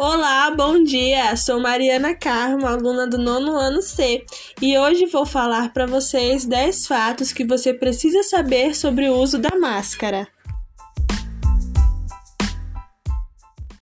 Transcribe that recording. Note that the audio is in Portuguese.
Olá, bom dia! Sou Mariana Carmo, aluna do nono ano C, e hoje vou falar para vocês 10 fatos que você precisa saber sobre o uso da máscara.